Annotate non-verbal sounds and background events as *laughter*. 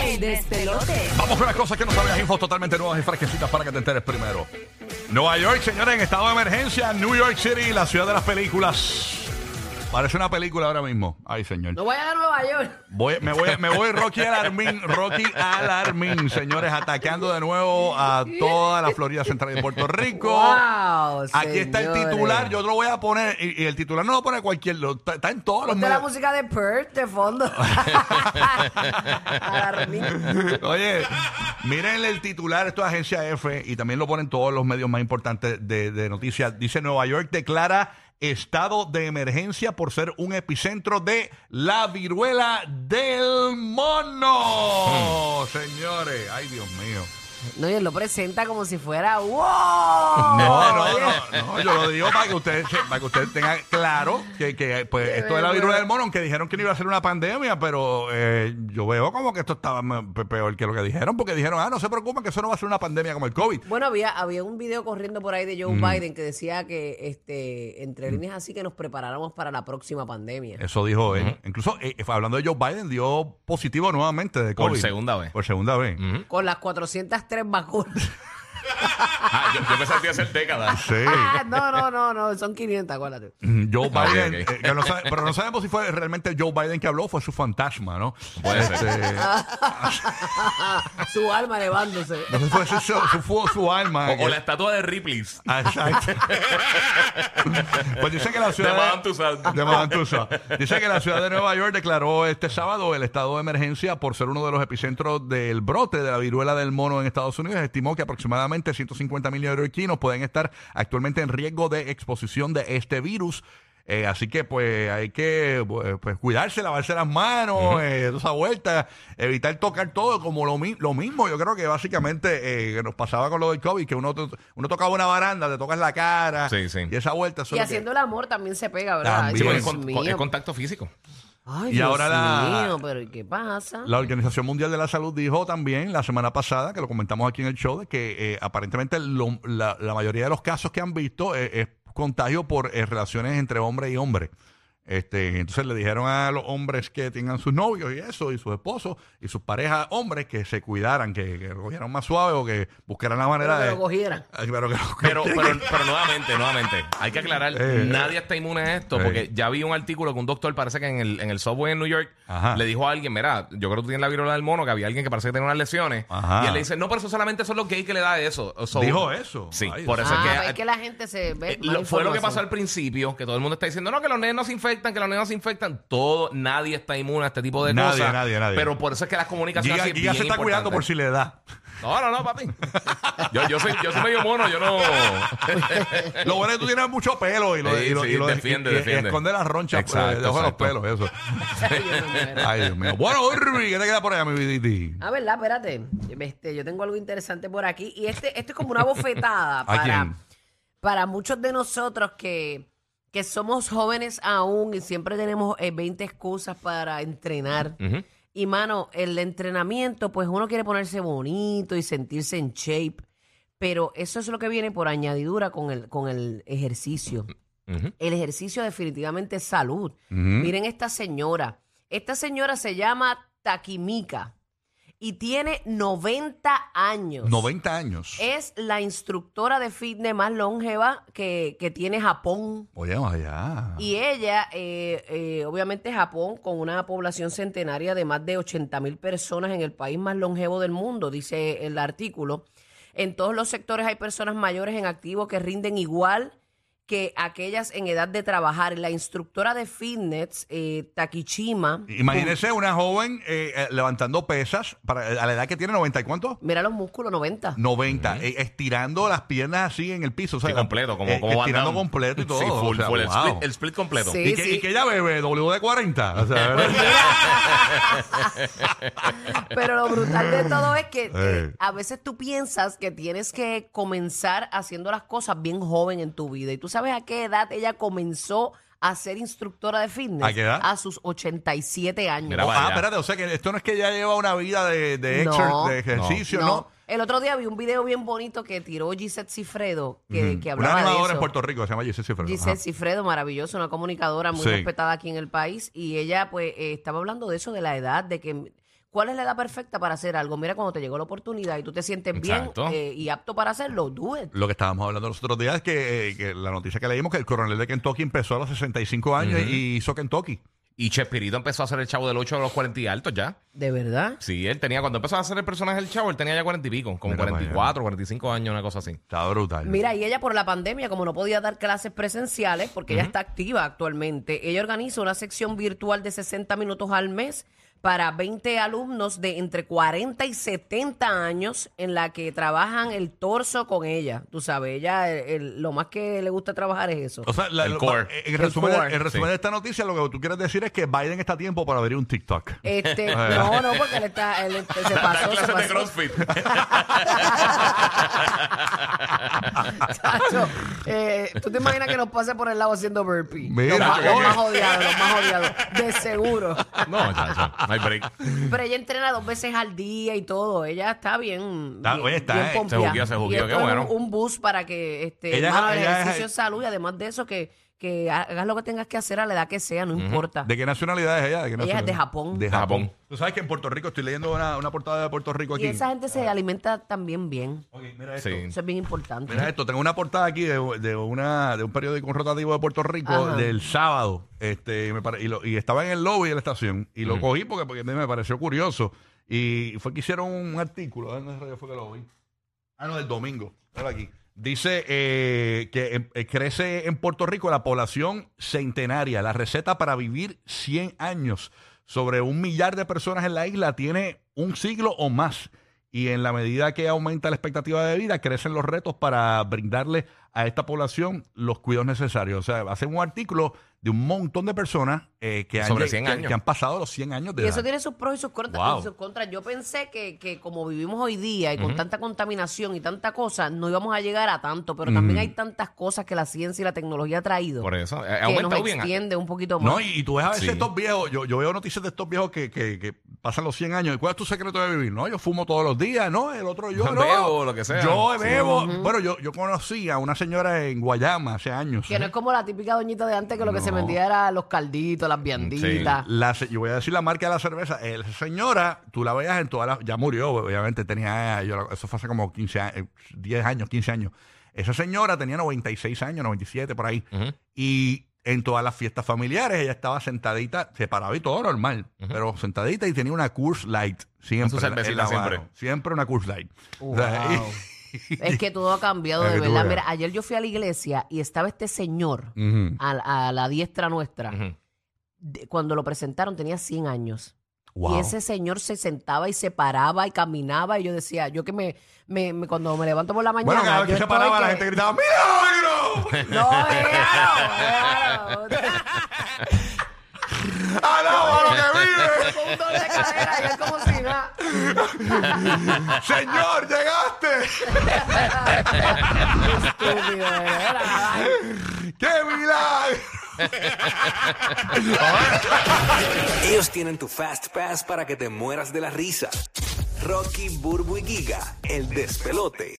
El despelote. Vamos con las cosas que no sabías, infos totalmente nuevas y fresquecitas para que te enteres primero. Nueva York, señores, en estado de emergencia. New York City, la ciudad de las películas. Parece una película ahora mismo. Ay, señor. No vayan a Nueva York. Voy- me, voy, me voy Rocky Alarmín, Rocky Alarmín, señores, atacando de nuevo a toda la Florida Central de Puerto Rico. Wow, Aquí está el señores. titular, yo lo voy a poner, y, y el titular no lo pone cualquier, lo- está, está en todos los Ponte la medios. música de Perth de fondo. *laughs* Alarmín. Oye, miren el titular, esto es Agencia F y también lo ponen todos los medios más importantes de, de noticias. Dice Nueva York declara estado de emergencia por ser un epicentro de la viruela del mono. Señores, ay Dios mío. No, y él lo presenta como si fuera *laughs* ¡Wow! No, no, no, no, yo lo digo para que ustedes para que ustedes tengan claro que, que, pues Qué esto de la viruela del mono, aunque dijeron que no iba a ser una pandemia, pero eh, yo veo como que esto estaba peor que lo que dijeron, porque dijeron, ah, no se preocupen que eso no va a ser una pandemia como el COVID. Bueno, había, había un video corriendo por ahí de Joe Biden que decía que este entre líneas así que nos preparáramos para la próxima pandemia. Eso dijo él. Incluso eh, hablando de Joe Biden, dio positivo nuevamente de Por COVID. segunda vez. Por segunda vez. Con las 403 vacunas. Ah, yo, yo pensaba que iba a ser décadas. Sí. Ah, no, no, no, no, son 500, acuérdate. Mm, Joe Biden, ok. eh, que no sabe- pero no sabemos si fue realmente Joe Biden que habló, fue su fantasma, ¿no? Puede ser. Este, *laughs* Su alma elevándose. no sé si fue su, su- fue su alma. O, o la estatua de Ripley's. Ah, Exacto. *laughs* pues dice que la ciudad De Madame Tussauds. de Madame Tussauds. Dice que la ciudad de Nueva York declaró este sábado el estado de emergencia por ser uno de los epicentros del brote de la viruela del mono en Estados Unidos. Estimó que aproximadamente 150 mil neoyorquinos pueden estar actualmente en riesgo de exposición de este virus. Eh, así que pues hay que pues, pues, cuidarse, lavarse las manos, eh, esa vuelta, evitar tocar todo como lo, mi- lo mismo. Yo creo que básicamente eh, que nos pasaba con lo del COVID, que uno, uno tocaba una baranda, te tocas la cara Sí, sí. y esa vuelta. Y que- haciendo el amor también se pega, ¿verdad? También. Sí, es, con- es contacto físico. Ay, Y Dios ahora la- mío, pero ¿y qué pasa? La Organización Mundial de la Salud dijo también la semana pasada, que lo comentamos aquí en el show, de que eh, aparentemente lo- la, la mayoría de los casos que han visto eh, es contagio por eh, relaciones entre hombre y hombre. Este, entonces le dijeron a los hombres que tengan sus novios y eso, y sus esposos, y sus parejas hombres que se cuidaran, que, que lo cogieran más suave o que buscaran la manera Pero que de. lo cogieran. Ay, pero que lo *laughs* Pero, pero, pero nuevamente, nuevamente, hay que aclarar, Eh, nadie está inmune a esto, eh. porque ya vi un artículo que un doctor parece que en el, en el subway en New York Ajá. le dijo a alguien, mira, yo creo que tú tienes la viruela del mono, que había alguien que parece que tenía unas lesiones, Ajá. y él le dice, no, pero eso solamente son los gays que le da eso. So- Dijo eso. Sí, Ay, por eso Ah, es que... es que la gente se ve. Eh, lo- fue lo que pasó al principio, que todo el mundo está diciendo, no, que los nenes no se infectan, que los nenes no se infectan. Todo, nadie está inmune a este tipo de Nadie, cosas. nadie, nadie. Pero por eso es que las comunicaciones Giga, así Giga bien se está cuidando por si le da. No, no, no, papi. Yo, yo, soy, yo soy medio mono, yo no... *laughs* Lo bueno es que tú tienes mucho pelo y lo, Sí, y lo- sí, y lo- defiende, y- y defiende. esconde las ronchas eh, Exacto, debajo de los pelos, eso. *laughs* Ay, Dios mío. Bueno, Urbi, ¿qué te queda por allá, mi viditi? Ah, ¿verdad? Espérate. Este, yo tengo algo interesante por aquí. Y este, esto es como una bofetada para, para muchos de nosotros que, que somos jóvenes aún y siempre tenemos eh, 20 excusas para entrenar. Ujú. Y mano, el entrenamiento, pues uno quiere ponerse bonito y sentirse en shape. Pero eso es lo que viene por añadidura con el, con el ejercicio. Ujú. El ejercicio definitivamente es salud. Miren esta señora. Esta señora se llama Takimika y tiene 90 años. 90 años. Es la instructora de fitness más longeva que, que tiene Japón. Oye, allá. Y ella, eh, eh, obviamente Japón, con una población centenaria de más de 80 mil personas en el país más longevo del mundo, dice el artículo. En todos los sectores hay personas mayores en activo que rinden igual que aquellas en edad de trabajar. La instructora de fitness, eh, Takichima, Imagínese una joven eh, eh, levantando pesas para, a la edad que tiene 90 y cuánto? mira los músculos, 90. 90, eh, estirando las piernas así en el piso. o sea, Sí, completo, como, eh, como Van estirando Damme. completo y todo. Sí, full, o sea, full, el, wow. split, el split completo. Sí. ¿Y, que, y que ella bebe WD-40. O sea, *laughs* Pero lo brutal de todo es que eh, Eh. a veces tú piensas que tienes que comenzar haciendo las cosas bien joven en tu vida. ¿Y tú sabes a qué edad ella comenzó a ser instructora de fitness? ¿A qué edad? A sus 87 años. Mira, Oh, ah, espérate, o sea que esto no es que ella lleva una vida de, de, No. exer- de ejercicio, ¿no? No. El otro día vi un video bien bonito que tiró Gisette Cifredo, que, que Una hablaba de animadora eso. en Puerto Rico, se llama Giselle Cifredo. Giselle Ajá. Cifredo, maravillosa, una comunicadora muy Sí. respetada aquí en el país. Y ella, pues, eh, estaba hablando de eso, de la edad, de que ¿Cuál es la edad perfecta para hacer algo? Mira, cuando te llegó la oportunidad y tú te sientes Exacto. bien eh, y apto para hacerlo, do it. Lo que estábamos hablando los otros días es que, eh, que la noticia que leímos que el coronel de Kentucky empezó a los 65 años y hizo Kentucky. Y Chespirito empezó a hacer el chavo del 8 a los 40 y altos ya. ¿De verdad? Sí, él tenía, cuando empezó a hacer el personaje del chavo, él tenía ya 40 y pico, como Mira para 44, 45 años, una cosa así. Está brutal. Mira, y ella por la pandemia, como no podía dar clases presenciales, porque ella está activa actualmente, ella organiza una sección virtual de 60 minutos al mes para 20 alumnos de entre 40 y 70 años en la que trabajan el torso con ella. Tú sabes, ella el- el- lo más que le gusta trabajar es eso. O sea, la- El lo- core. en El resumen, core. en resumen Sí. de esta noticia, lo que tú quieres decir es que Biden está a tiempo para abrir un TikTok. Este, *laughs* no, no, porque él está, él este, se pasó, se clases de pasó. CrossFit. Chacho, eh, ¿Tú te imaginas que nos pase por el lado haciendo burpee? Mira, los, más, los más odiados, los más odiados. De seguro. no, chacho, hay break. *laughs* Pero ella entrena dos veces al día y todo. Ella está bien. Está- bien, oye, está, bien eh. pompeada. Se jugueó, se jugueó, qué bueno. Un, un boost para que este, Ella- el ella ejercicio es salud y además de eso que, que hagas lo que tengas que hacer a la edad que sea, no importa. ¿De qué nacionalidad es ella? ¿De qué Ella es nacionalidad? de Japón. De Japón. Tú sabes que en Puerto Rico, estoy leyendo una, una portada de Puerto Rico aquí. Y esa gente se alimenta también bien. Ok, mira esto. Sí. Eso es bien importante. Mira esto, tengo una portada aquí de, de una, de un periódico rotativo de Puerto Rico Ajá. del sábado. Este, me pare- y, lo- y estaba en el lobby de la estación. Y lo cogí porque, porque me pareció curioso. Y fue que hicieron un artículo. ¿Dónde fue que lo vi? Ah, no, del domingo. Mira aquí. Dice eh, que em- eh, crece en Puerto Rico la población centenaria. La receta para vivir 100 años. Sobre un millar de personas en la isla tiene un siglo o más. Y en la medida que aumenta la expectativa de vida, crecen los retos para brindarle a esta población los cuidados necesarios. O sea, hacen un artículo de un montón de personas eh, que, han, Sobre lleg- 100 que- años. que han pasado los 100 años de Y edad. eso tiene sus pros y sus contras. Wow. y sus contras. Yo pensé que, que como vivimos hoy día y con tanta contaminación y tanta cosa, no íbamos a llegar a tanto, pero también hay tantas cosas que la ciencia y la tecnología ha traído Por eso, eh, que nos bien. extiende un poquito más. No, y, y tú ves a veces Sí. estos viejos, yo, yo veo noticias de estos viejos que, que, que pasan los 100 años. ¿Y cuál es tu secreto de vivir? No, yo fumo todos los días, ¿no? El otro yo *laughs* no. Bebo, lo que sea. Yo Sí. bebo. Bueno, yo, yo conocí a una señora en Guayama hace años. Que no es como la típica doñita de antes que lo que se vendía era los calditos, las vianditas. La, yo voy a decir la marca de la cerveza. Eh, Esa señora, tú la veías en todas las. Ya murió, obviamente. Tenía. yo la- eso fue hace como 15 años, eh, 10 años, 15 años. Esa señora tenía 96 años, 97 por ahí. Ujú. Y en todas las fiestas familiares ella estaba sentadita, se paraba y todo normal, pero sentadita y tenía una Coors Light. Siempre. Su cervecita en la siempre. mano. Siempre una Coors Light. O sea, Wow. *laughs* Es que todo ha cambiado de verdad. Mira, ayer yo fui a la iglesia y estaba este señor a, a la diestra nuestra. De- cuando lo presentaron tenía 100 años. Wow. Y ese señor se sentaba y se paraba y caminaba y yo decía, yo que me, me, me- cuando me levanto por la mañana... Bueno, cada vez que se paraba la que- gente gritaba ¡Milagro! No, déjalo, déjalo. ¡Alaba lo que vive! *laughs* Con un doble de cadera y es como si nada. *laughs* ¡Señor, llegaste! *laughs* Estúpido, de verdad. Ay, ¡Qué milagro! *laughs* Ellos tienen tu Fast Pass para que te mueras de la risa. Rocky, Burbu y Giga, el despelote.